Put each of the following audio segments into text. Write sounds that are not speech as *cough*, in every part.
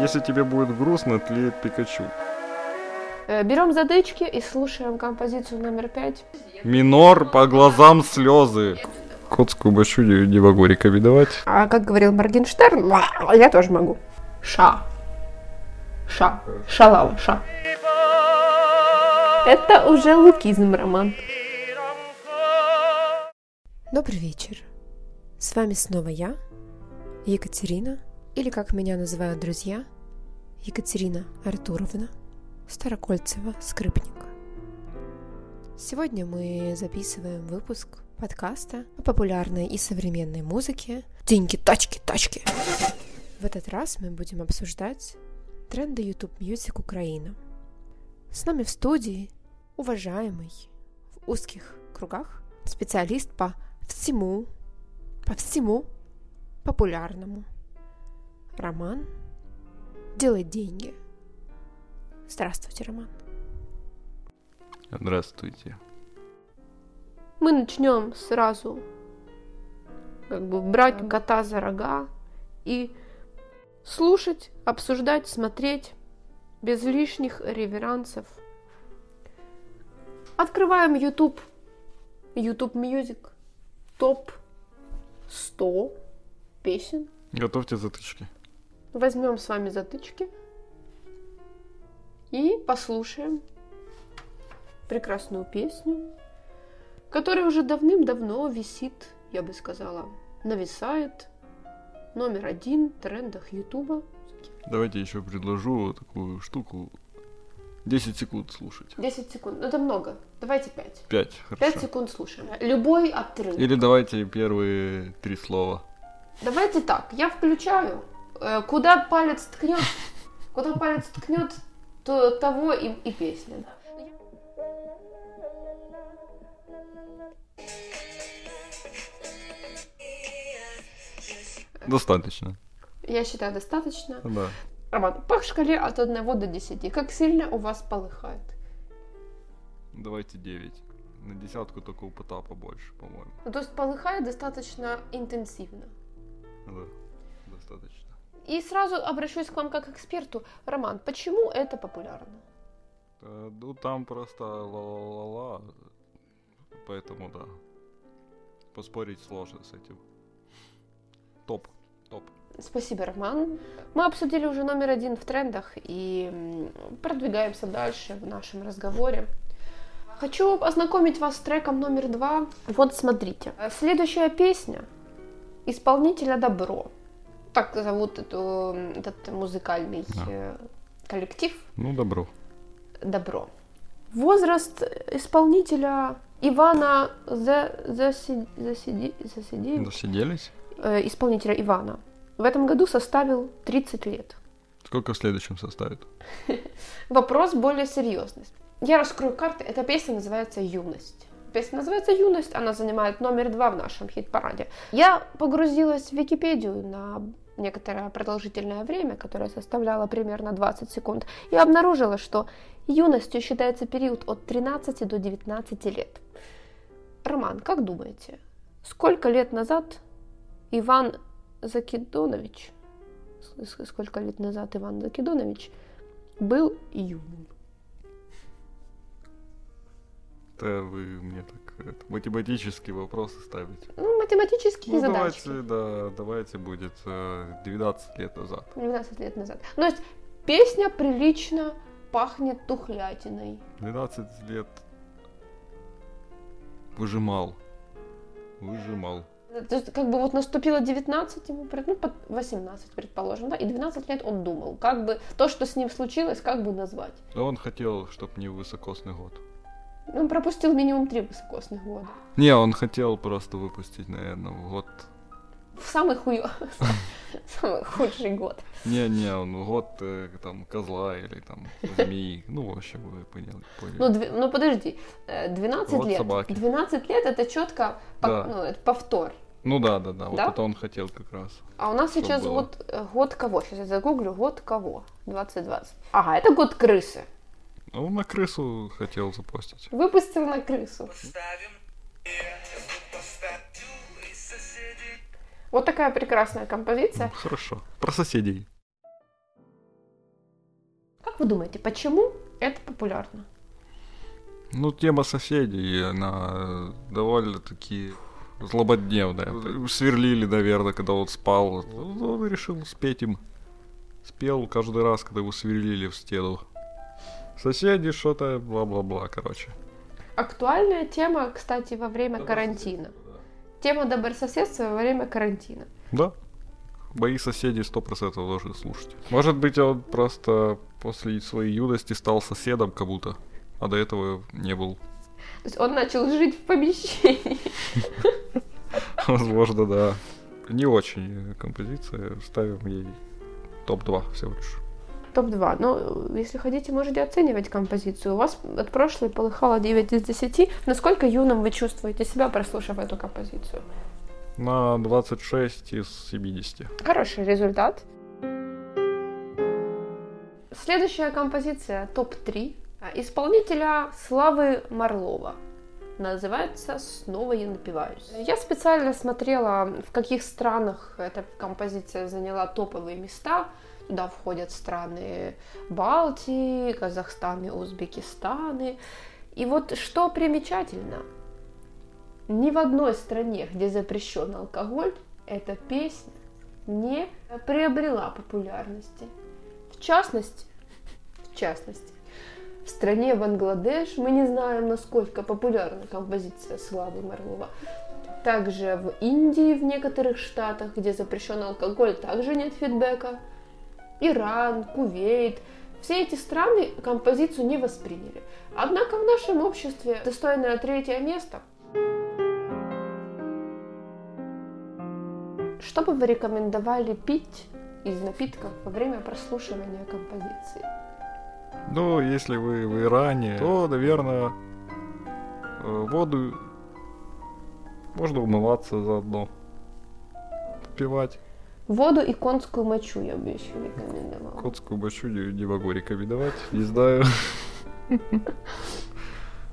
Если тебе будет грустно, тлеет Пикачу. Э, Берем задычки и слушаем композицию номер пять. Минор по глазам слезы. Котскую бащу не не могу рекомендовать. А как говорил Моргенштерн, я тоже могу. Ша. Ша. Шалава, ша. Это уже лукизм, Роман. Добрый вечер. С вами снова я, Екатерина, или как меня называют друзья, Екатерина Артуровна Старокольцева, скрипник. Сегодня мы записываем выпуск подкаста о популярной и современной музыке «Деньги, тачки, тачки». В этот раз мы будем обсуждать тренды YouTube Music Украина. С нами в студии уважаемый в узких кругах специалист по всему, по всему популярному. Роман делает деньги. Здравствуйте, Роман. Здравствуйте. Мы начнем сразу как бы брать кота за рога и слушать, обсуждать, смотреть без лишних реверансов. Открываем YouTube, YouTube Music, топ 100 песен. Готовьте затычки. Возьмем с вами затычки и послушаем прекрасную песню, которая уже давным-давно висит, я бы сказала, нависает номер один в трендах Ютуба. Давайте еще предложу такую штуку. 10 секунд слушать. 10 секунд. Ну, это много. Давайте 5. 5, 5 хорошо. секунд слушаем. Любой отрыв. Или давайте первые три слова. Давайте так, я включаю. Э, Куда палец ткнет, куда палец ткнет, то того и, и песня. да. Достаточно. Я считаю, достаточно. Да. Роман, по шкале от 1 до 10, как сильно у вас полыхает? Давайте 9. На десятку только у Потапа больше, по-моему. Ну, то есть полыхает достаточно интенсивно. Да, достаточно. И сразу обращусь к вам как к эксперту. Роман, почему это популярно? Э, Ну, там просто ла-ла-ла-ла, поэтому да. Поспорить сложно с этим. Топ, топ. Спасибо, Роман. Мы обсудили уже номер один в трендах и продвигаемся дальше в нашем разговоре. Хочу ознакомить вас с треком номер два. Вот смотрите. Э, Следующая песня исполнителя Добро. Так зовут эту, этот музыкальный Да. э, коллектив Ну, добро. Добро. Возраст исполнителя Ивана За- Заси- Засиди- Засидеева, Досиделись? э, исполнителя Ивана, в этом году составил 30 лет. Сколько в следующем составит? *laughs* Вопрос более серьезный. Я раскрою карты. Эта песня называется «Юность». Песня называется «Юность», она занимает номер два в нашем хит-параде. Я погрузилась в Википедию на некоторое продолжительное время, которое составляло примерно 20 секунд, и обнаружила, что юностью считается период от 13 до 19 лет. Роман, как думаете, сколько лет назад Иван Закидонович, сколько лет назад Иван Закидонович был юным? Это вы мне так это, математические вопросы ставите. Ну, математические Ну, задачки. давайте, да, давайте будет э, 12 лет назад. 12 лет назад. Ну, то есть песня прилично пахнет тухлятиной. 12 лет выжимал. Выжимал. То есть, как бы вот наступило 19, ему, ну, под 18, предположим, да, и 12 лет он думал, как бы то, что с ним случилось, как бы назвать. А он хотел, чтобы не высокосный год. Он пропустил минимум три высокосных года. Не, он хотел просто выпустить, наверное, в год. В самый хуё... *laughs* самый худший год. Не-не, он год э, там козла или там змеи. Ну, в общем, вы поняли. Ну, дв- ну подожди, э, 12 Вот лет. собаки. 12 лет это четко Да. ну, это повтор. Ну да, да, да, вот это он хотел как раз. А у нас сейчас было? год, э, год кого? Сейчас я загуглю. Год кого? 2020. Ага, это год крысы. Он на крысу хотел запостить. Выпустил на крысу. Вот такая прекрасная композиция. Хорошо. Про соседей. вы думаете, почему это популярно? Ну, тема соседей, она довольно-таки злободневная. Сверлили, наверное, когда он спал. Он решил спеть им. Спел каждый раз, когда его сверлили в стену. Соседи что-то, бла-бла-бла, короче. Актуальная тема, кстати, во время карантина. Тема добрососедства во время карантина. Да. Мои соседи сто процентов должны слушать. Может быть, он просто после своей юности стал соседом как будто, а до этого не был. То есть он начал жить в помещении. *laughs* Возможно, да. Не очень композиция. Ставим ей топ-2 всего лишь. Топ-2. Ну, если хотите, можете оценивать композицию. У вас от прошлой полыхало 9 из 10. Насколько юным вы чувствуете себя, прослушав эту композицию? На 26 из 70. Хороший результат. Следующая композиция топ-3 исполнителя Славы Марлова. Называется «Снова я напиваюсь». Я специально смотрела, в каких странах эта композиция заняла топовые места. Туда входят страны Балтии, Казахстан и Узбекистан. И вот что примечательно, ни в одной стране, где запрещен алкоголь, эта песня не приобрела популярности. В частности, в частности, в стране Бангладеш мы не знаем, насколько популярна композиция Славы Марлова. Также в Индии, в некоторых штатах, где запрещен алкоголь, также нет фидбэка. Иран, Кувейт. Все эти страны композицию не восприняли. Однако в нашем обществе достойное третье место. Что бы вы рекомендовали пить из напитков во время прослушивания композиции? Ну, если вы в Иране, то, наверное, э, воду можно умываться заодно. Попивать. Воду и конскую мочу я бы еще рекомендовала. Конскую мочу не, не могу рекомендовать, не знаю. *laughs*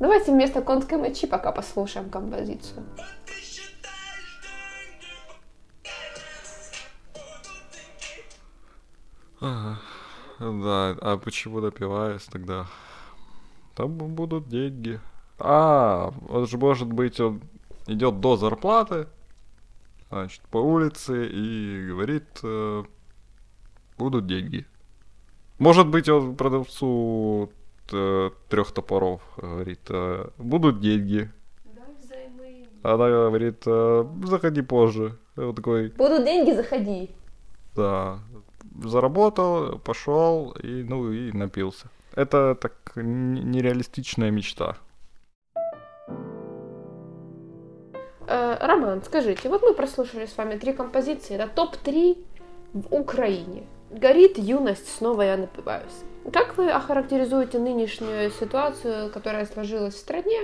Давайте вместо конской мочи пока послушаем композицию. Ага. Да, а почему напиваюсь тогда? Там будут деньги. А, он же может быть, он идет до зарплаты, значит, по улице и говорит, э, будут деньги. Может быть, он продавцу э, трех топоров говорит, э, будут деньги. Она говорит, э, заходи позже. Вот такой. Будут деньги, заходи. Да, заработал, пошел и, ну, и напился. Это так нереалистичная мечта. Э, Роман, скажите, вот мы прослушали с вами три композиции, это топ-3 в Украине. Горит юность, снова я напиваюсь. Как вы охарактеризуете нынешнюю ситуацию, которая сложилась в стране,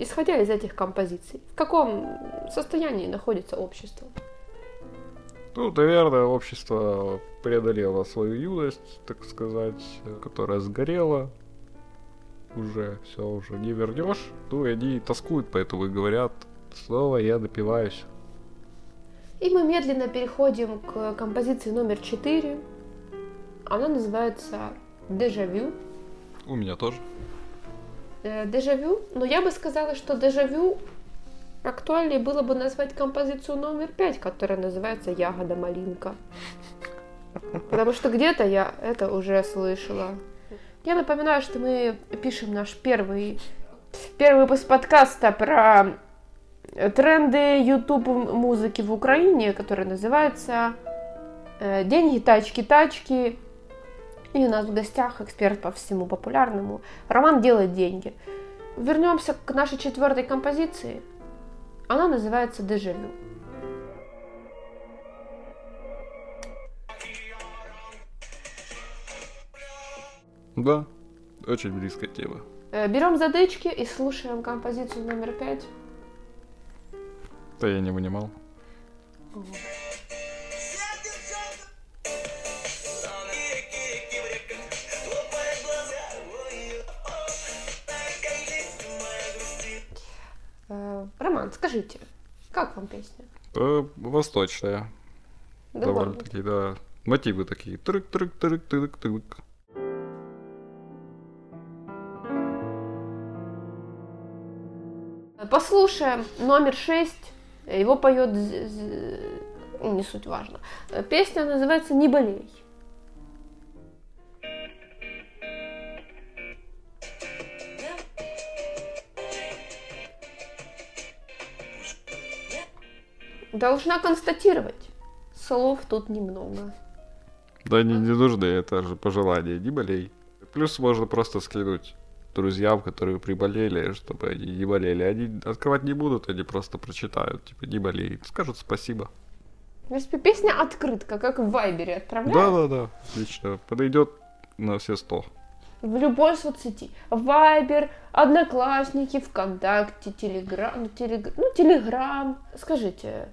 исходя из этих композиций? В каком состоянии находится общество? Ну, наверное, общество преодолело свою юность, так сказать, которая сгорела. Уже все, уже не вернешь. Ну, и они тоскуют, поэтому и говорят, снова я допиваюсь. И мы медленно переходим к композиции номер 4. Она называется «Дежавю». У меня тоже. Э, «Дежавю», но я бы сказала, что «Дежавю» Актуальнее было бы назвать композицию номер пять, которая называется «Ягода малинка». Потому что где-то я это уже слышала. Я напоминаю, что мы пишем наш первый, первый выпуск подкаста про тренды YouTube музыки в Украине, который называется э, «Деньги, тачки, тачки». И у нас в гостях эксперт по всему популярному. Роман делает деньги. Вернемся к нашей четвертой композиции – она называется «Дежавю». Да, очень близкая тема. Э, Берем задычки и слушаем композицию номер пять. Да я не вынимал. Э, Роман, скажите, как вам песня? Э, восточная. Да Довольно такие, да. Мотивы такие. Трык, трык, трык, трык, трык. Послушаем номер шесть его поет... з- Не суть важно. Песня называется «Не болей». Должна констатировать, слов тут немного. Да не, не нужны, это же пожелание, не болей. Плюс можно просто скинуть друзьям, которые приболели, чтобы они не болели. Они открывать не будут, они просто прочитают, типа, не болей. Скажут спасибо. В принципе, песня открытка, как в Вайбере отправляют. Да-да-да, отлично. Подойдет на все сто. В любой соцсети. Вайбер, Одноклассники, ВКонтакте, Телеграм, ну, телег... ну, Телеграм. Скажите,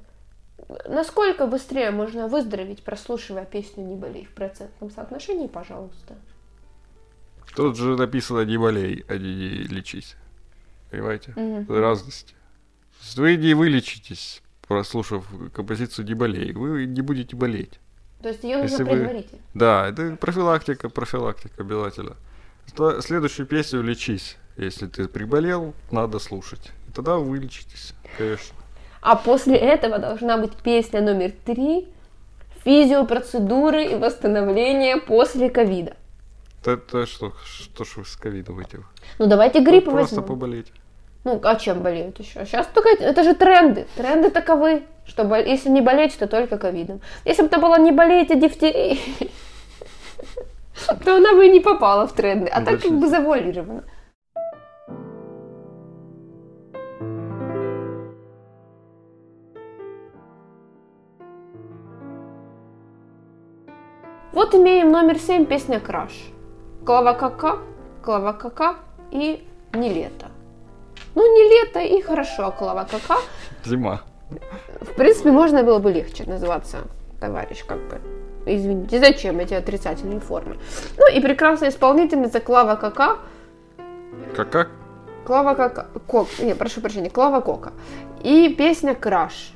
насколько быстрее можно выздороветь, прослушивая песню «Не болей» в процентном соотношении, пожалуйста? Тут же написано не болей, а не, лечись. Понимаете? Мгм. Разность. Вы не вылечитесь, прослушав композицию «Не болей». Вы не будете болеть. То есть ее нужно Если вы-. Да, это профилактика, профилактика обязательно. Следующую песню «Лечись». Если ты приболел, надо слушать. И тогда вылечитесь, конечно. А после этого должна быть песня номер три «Физиопроцедуры и восстановление после ковида». Это, это что, что ж вы с ковидом выйти? Ну давайте грипп Просто возьмем. поболеть. Ну, а чем болеют еще? Сейчас только это же тренды. Тренды таковы, что бол- если не болеть, то только ковидом. Если бы это было не болеть, а дифтерией, *laughs* то она бы и не попала в тренды. А Ну, так как бы завуалировано. Вот имеем номер 7, песня «Краш». Клава Кака, Клава Кака и «Не лето». Ну, не лето и хорошо, Клава Кака. Зима. В принципе, можно было бы легче называться, товарищ, как бы. Извините, зачем эти отрицательные формы? Ну и прекрасная исполнительница Клава Кака. Как как? Клава Кака. Кок, не, прошу прощения, Клава Кока. И песня «Краш».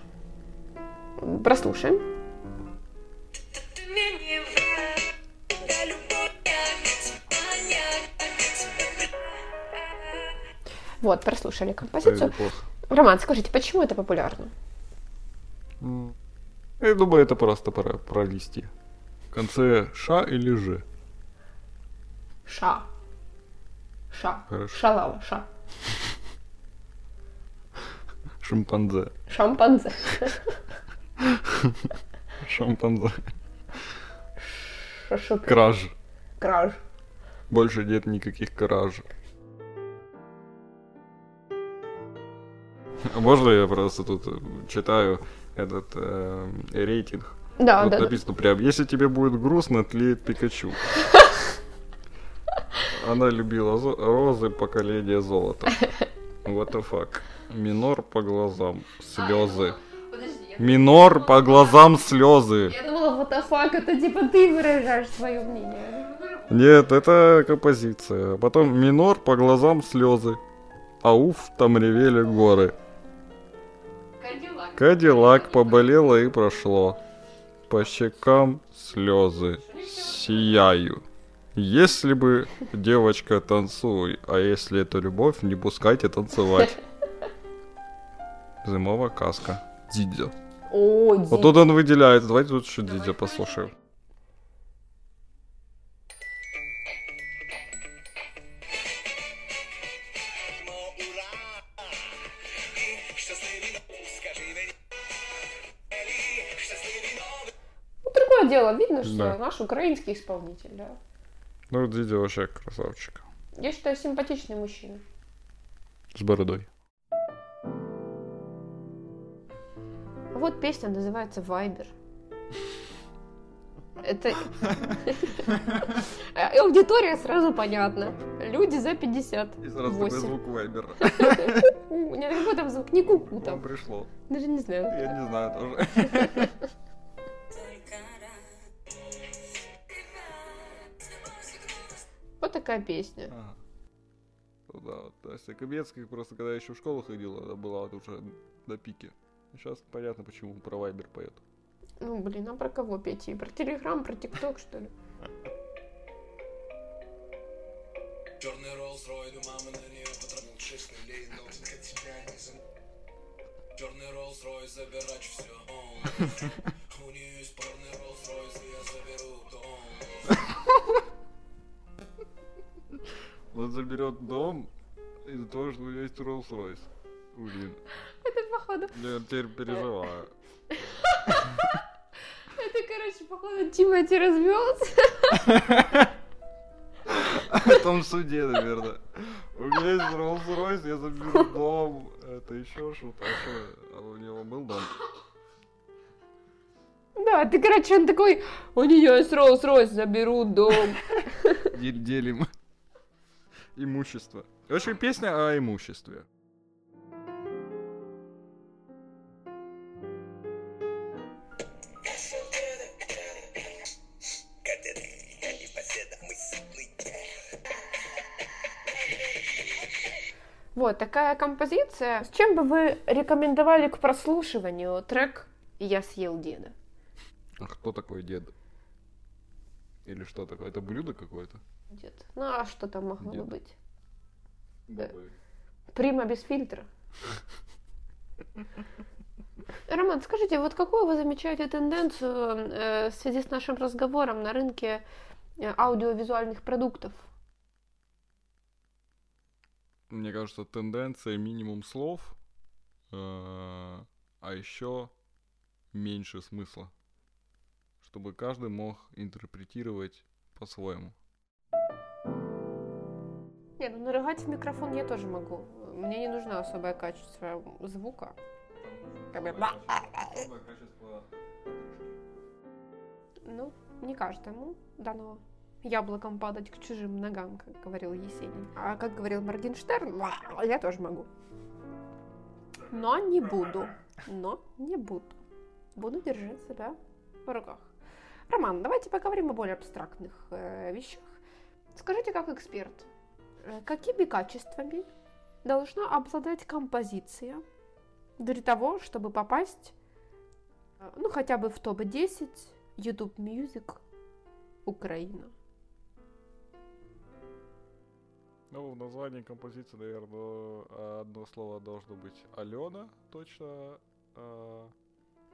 Прослушаем. Вот, прослушали композицию. Роман, скажите, почему это популярно? Я думаю, это просто пора провести. В конце ша или ж. Ша. Ша. Хорошо. Шалава, ша. Шимпанзе. Шампанзе. Шимпанзе. Шашук. Краж. Краж. Больше нет никаких краж. *laughs* Можно я просто тут э, читаю этот э, рейтинг? Да, Тут да, да. написано прям, если тебе будет грустно, тлеет Пикачу. *laughs* Она любила зо- розы поколения золота. *laughs* What the fuck. Минор по глазам, слезы. Минор по глазам слезы. Я думала, what the fuck, это типа ты выражаешь свое мнение. Нет, это композиция. А Потом минор по глазам слезы. Ауф, там ревели горы. Кадиллак поболело и прошло. По щекам слезы. Сияю. Если бы девочка танцуй, а если это любовь, не пускайте танцевать. Зимовая каска. Дидзё. О, Вот тут он выделяет. Давайте тут еще Дидзё послушаем. Дело, видно, что Да. наш украинский исполнитель, да. Ну, Дидзё вообще красавчик. Я считаю, симпатичный мужчина. С бородой. Вот песня называется «Вайбер». Это... *laughs* Аудитория сразу понятна. Люди за 50. И сразу такой звук Вайбера. У меня какой там звук? Не куку Там там. пришло. Даже не знаю. Я не знаю тоже. *laughs* такая песня. Ага. Ну да, вот Настя Кобецких просто когда еще в школу ходила, она была вот уже на пике. Сейчас понятно, почему про Вайбер поет. Ну, блин, а про кого петь? И Про Телеграм, про ТикТок, что ли? Черный Роллс Ройс, мама на нее потратил 6 нулей, но для тебя не за... Черный Роллс Ройс, забирать все. Он заберет дом из-за того, что есть Rolls-Royce. Блин, Это, походу, я теперь переживаю. это, короче, походу, Тимати развелся. В том суде, наверное. У меня есть Rolls-Royce, я заберу дом. Это еще что-то. А у него был дом? Да, ты, короче, он такой, у нее есть Роллс-Ройс, заберу дом. Дел- Делим имущество. В общем, песня о имуществе. Вот такая композиция. С чем бы вы рекомендовали к прослушиванию трек «Я съел деда»? А кто такой дед? Или что такое? Это блюдо какое-то? Дед. Ну а что там могло бы Дед. быть? Да. Прима без фильтра. Роман, скажите, вот какую вы замечаете тенденцию э, в связи с нашим разговором на рынке э, аудиовизуальных продуктов? Мне кажется, тенденция минимум слов, э, а еще меньше смысла. Чтобы каждый мог интерпретировать по-своему. Не, ну нарыгать в микрофон я тоже могу. Мне не нужно особое качество звука. Как бы ба- Ну, не каждому дано яблоком падать к чужим ногам, как говорил Есенин. А как говорил Моргенштерн, «Ба, я тоже могу. Но не буду. Но не буду. Буду держать себя в руках. Роман, давайте поговорим о более абстрактных э, вещах. Скажите, как эксперт, э, какими качествами должна обладать композиция для того, чтобы попасть, э, ну, хотя бы в топ-10 YouTube Music Украина? Ну, в названии композиции, наверное, одно слово должно быть Алена, точно. а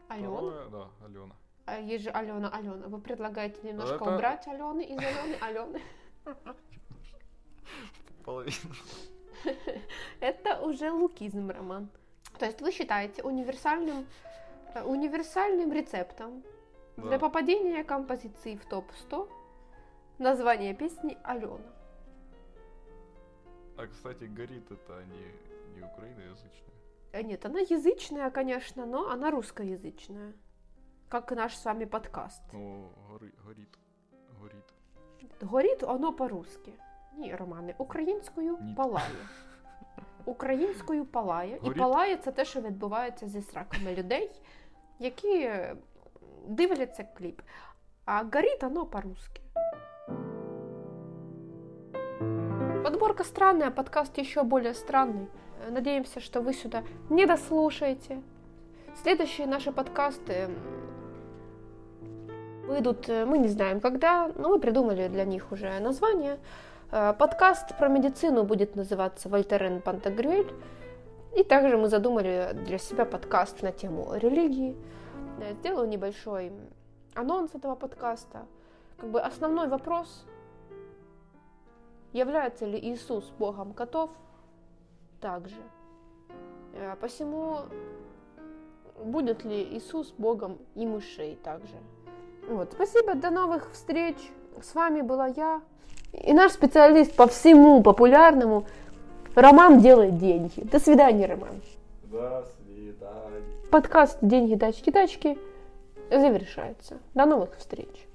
Алена? второе- Да, Алена. А есть же Алена, Алена. Вы предлагаете немножко Это- убрать Алены из Алены, Алены? *laughs* Половину. *laughs* Это уже лукизм, Роман. То есть вы считаете универсальным, э, универсальным рецептом для Да. попадения композиции в топ-100 название песни Алена. А, кстати, горит это не, не украиноязычное. Э, Нет, она язычная, конечно, но она русскоязычная. Как и наш с вами подкаст. Ну, гори, горит. Горит. Горить оно по-русски. Ні, Романе, українською Ні. палає. Українською палає. І Горить? палає це те, що відбувається зі сраками людей, які е, дивляться кліп. А горить оно по-русски. Подборка странная, подкаст еще более странный. Э, Надеемся, что вы сюда не дослушаете. Следующие наши подкасты м, выйдут, э, мы не знаем когда, но мы придумали для них уже название. Э, Подкаст про медицину будет называться Вольтерен Пантагрюэль. И также мы задумали для себя подкаст на тему религии. Э, Сделаю небольшой анонс этого подкаста. Как бы основной вопрос, является ли Иисус Богом котов? Также. Э, Посему будет ли Иисус Богом и мышей также. Вот. Спасибо, до новых встреч. С вами была я и наш специалист по всему популярному Роман делает деньги. До свидания, Роман. До свидания. Подкаст «Деньги, тачки, тачки» завершается. До новых встреч.